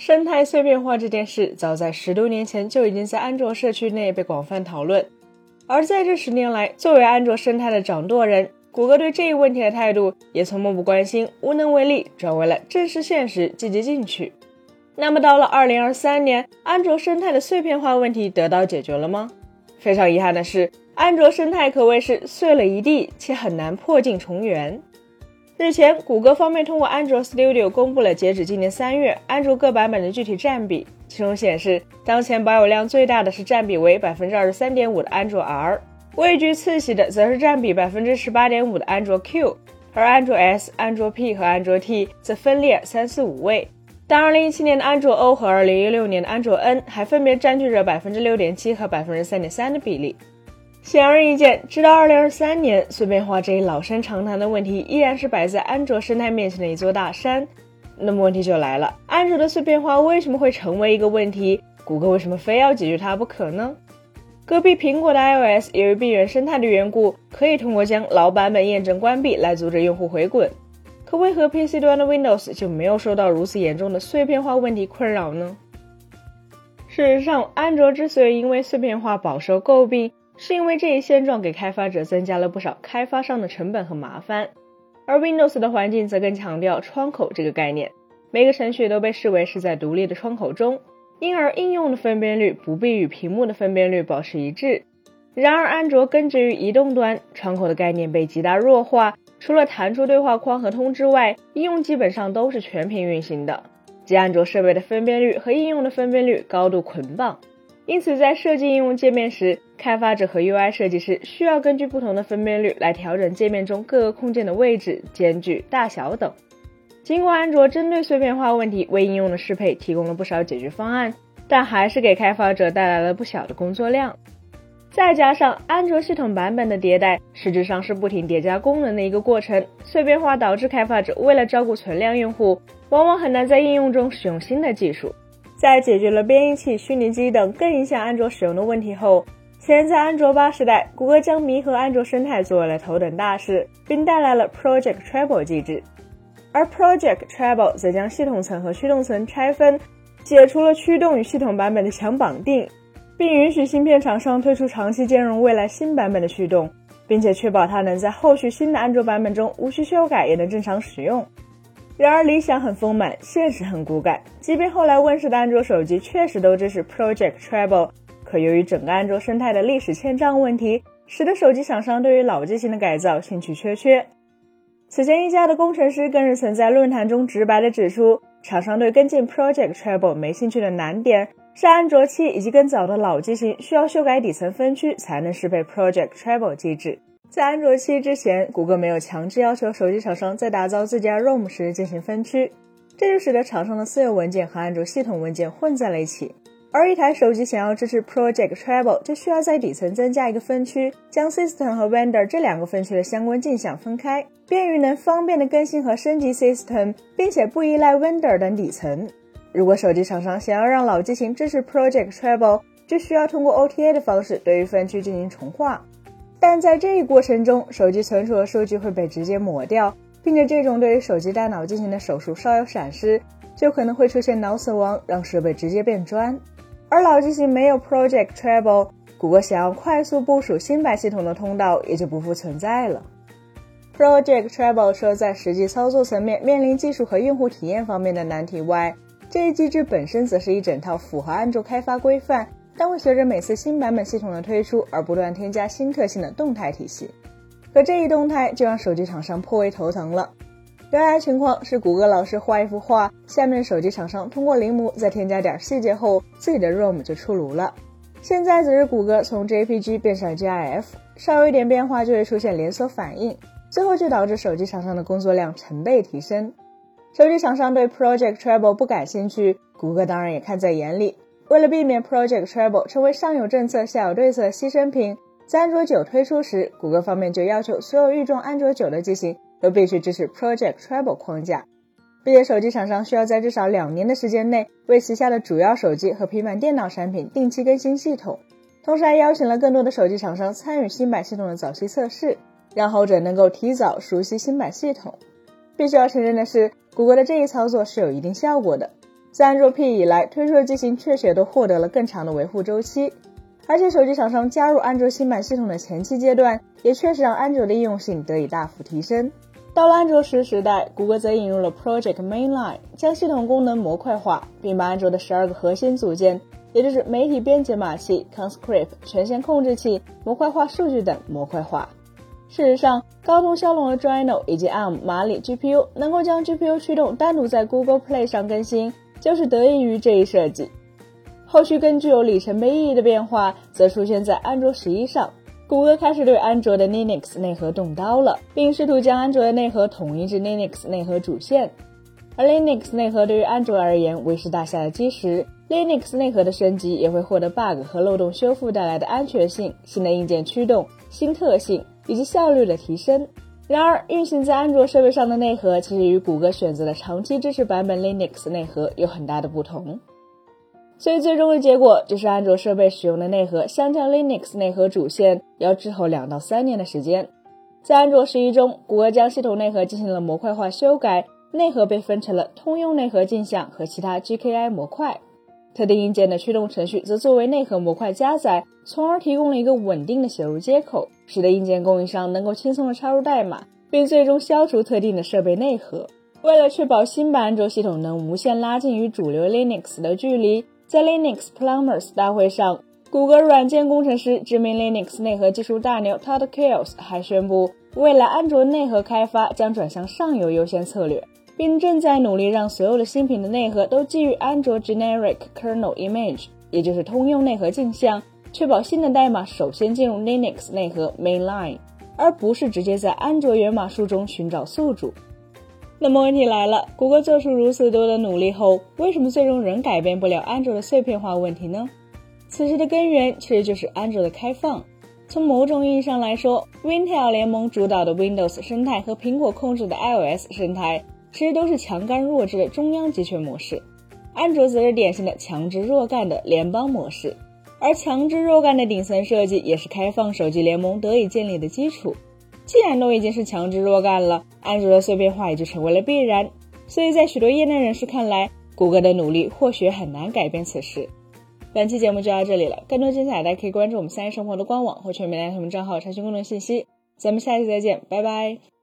生态碎片化这件事，早在十多年前就已经在安卓社区内被广泛讨论。而在这十年来，作为安卓生态的掌舵人，谷歌对这一问题的态度也从漠不关心、无能为力，转为了正视现实、积极进取。那么，到了二零二三年，安卓生态的碎片化问题得到解决了吗？非常遗憾的是，安卓生态可谓是碎了一地，且很难破镜重圆。日前，谷歌方面通过安卓 Studio 公布了截止今年三月安卓各版本的具体占比。其中显示，当前保有量最大的是占比为百分之二十三点五的安卓 R，位居次席的则是占比百分之十八点五的安卓 Q，而安卓 S、安卓 P 和安卓 T 则分列三四五位。但二零一七年的安卓 O 和二零一六年的安卓 N 还分别占据着百分之六点七和百分之三点三的比例。显而易见，直到二零二三年，碎片化这一老生常谈的问题依然是摆在安卓生态面前的一座大山。那么问题就来了，安卓的碎片化为什么会成为一个问题？谷歌为什么非要解决它不可呢？隔壁苹果的 iOS 由于闭源生态的缘故，可以通过将老版本验证关闭来阻止用户回滚。可为何 PC 端的 Windows 就没有受到如此严重的碎片化问题困扰呢？事实上，安卓之所以因为碎片化饱受诟病，是因为这一现状给开发者增加了不少开发商的成本和麻烦。而 Windows 的环境则更强调窗口这个概念，每个程序都被视为是在独立的窗口中，因而应用的分辨率不必与屏幕的分辨率保持一致。然而，安卓根植于移动端，窗口的概念被极大弱化，除了弹出对话框和通知外，应用基本上都是全屏运行的，即安卓设备的分辨率和应用的分辨率高度捆绑。因此，在设计应用界面时，开发者和 UI 设计师需要根据不同的分辨率来调整界面中各个空间的位置、间距、大小等。尽管安卓针对碎片化问题为应用的适配提供了不少解决方案，但还是给开发者带来了不小的工作量。再加上安卓系统版本的迭代，实质上是不停叠加功能的一个过程，碎片化导致开发者为了照顾存量用户，往往很难在应用中使用新的技术。在解决了编译器、虚拟机等更影响安卓使用的问题后，现在安卓八时代，谷歌将弥合安卓生态作为了头等大事，并带来了 Project Treble 机制。而 Project Treble 则将系统层和驱动层拆分，解除了驱动与系统版本的强绑定，并允许芯片厂商推出长期兼容未来新版本的驱动，并且确保它能在后续新的安卓版本中无需修改也能正常使用。然而理想很丰满，现实很骨感。即便后来问世的安卓手机确实都支持 Project Treble，可由于整个安卓生态的历史欠账问题，使得手机厂商对于老机型的改造兴趣缺缺。此前一家的工程师更是曾在论坛中直白地指出，厂商对跟进 Project Treble 没兴趣的难点是安卓七以及更早的老机型需要修改底层分区才能适配 Project Treble 机制。在安卓七之前，谷歌没有强制要求手机厂商在打造自家 ROM 时进行分区，这就使得厂商的私有文件和安卓系统文件混在了一起。而一台手机想要支持 Project Treble，就需要在底层增加一个分区，将 System 和 Vendor 这两个分区的相关镜像分开，便于能方便的更新和升级 System，并且不依赖 Vendor 等底层。如果手机厂商想要让老机型支持 Project Treble，就需要通过 OTA 的方式对于分区进行重划。但在这一过程中，手机存储的数据会被直接抹掉，并且这种对于手机大脑进行的手术稍有闪失，就可能会出现脑死亡，让设备直接变砖。而老机型没有 Project Treble，谷歌想要快速部署新版系统的通道也就不复存在了。Project Treble 除了在实际操作层面面临技术和用户体验方面的难题外，这一机制本身则是一整套符合安卓开发规范。但会随着每次新版本系统的推出而不断添加新特性的动态体系，可这一动态就让手机厂商颇为头疼了。原来情况是谷歌老师画一幅画，下面手机厂商通过临摹再添加点细节后，自己的 ROM 就出炉了。现在则是谷歌从 JPG 变成了 GIF，稍有一点变化就会出现连锁反应，最后就导致手机厂商的工作量成倍提升。手机厂商对 Project Treble 不感兴趣，谷歌当然也看在眼里。为了避免 Project Treble 成为上有政策下有对策的牺牲品，在安卓九推出时，谷歌方面就要求所有预装安卓九的机型都必须支持 Project Treble 框架，并且手机厂商需要在至少两年的时间内为旗下的主要手机和平板电脑产品定期更新系统。同时还邀请了更多的手机厂商参与新版系统的早期测试，让后者能够提早熟悉新版系统。必须要承认的是，谷歌的这一操作是有一定效果的。自安卓 P 以来，推出的机型确实也都获得了更长的维护周期。而且，手机厂商加入安卓新版系统的前期阶段，也确实让安卓的应用性得以大幅提升。到了安卓十时代，谷歌则引入了 Project Mainline，将系统功能模块化，并把安卓的十二个核心组件，也就是媒体编解码器、Conscript 权限控制器、模块化数据等模块化。事实上，高通骁龙的 Drano 以及 ARM 马里 GPU 能够将 GPU 驱动单独在 Google Play 上更新，就是得益于这一设计。后续更具有里程碑意义的变化，则出现在安卓十一上。谷歌开始对安卓的 Linux 内核动刀了，并试图将安卓的内核统一至 Linux 内核主线。而 Linux 内核对于安卓而言为是大厦的基石，Linux 内核的升级也会获得 bug 和漏洞修复带来的安全性、新的硬件驱动、新特性以及效率的提升。然而，运行在安卓设备上的内核其实与谷歌选择的长期支持版本 Linux 内核有很大的不同。所以最终的结果就是安卓设备使用的内核相较 Linux 内核主线要滞后两到三年的时间。在安卓十一中，谷歌将系统内核进行了模块化修改，内核被分成了通用内核镜像和其他 GKI 模块。特定硬件的驱动程序则作为内核模块加载，从而提供了一个稳定的写入接口，使得硬件供应商能够轻松的插入代码，并最终消除特定的设备内核。为了确保新版安卓系统能无限拉近与主流 Linux 的距离。在 Linux Plumbers 大会上，谷歌软件工程师、知名 Linux 内核技术大牛 Todd Kills 还宣布，未来安卓内核开发将转向上游优先策略，并正在努力让所有的新品的内核都基于安卓 Generic Kernel Image，也就是通用内核镜像，确保新的代码首先进入 Linux 内核 Mainline，而不是直接在安卓源码书中寻找宿主。那么问题来了，谷歌做出如此多的努力后，为什么最终仍改变不了安卓的碎片化问题呢？此事的根源其实就是安卓的开放。从某种意义上来说，Intel 联盟主导的 Windows 生态和苹果控制的 iOS 生态，其实都是强干弱枝的中央集权模式。安卓则是典型的强制弱干的联邦模式，而强制弱干的顶层设计，也是开放手机联盟得以建立的基础。既然都已经是强制若干了，安卓的碎片化也就成为了必然。所以在许多业内人士看来，谷歌的努力或许很难改变此事。本期节目就到这里了，更多精彩大家可以关注我们三一生活的官网或全民大同账号查询更多信息。咱们下期再见，拜拜。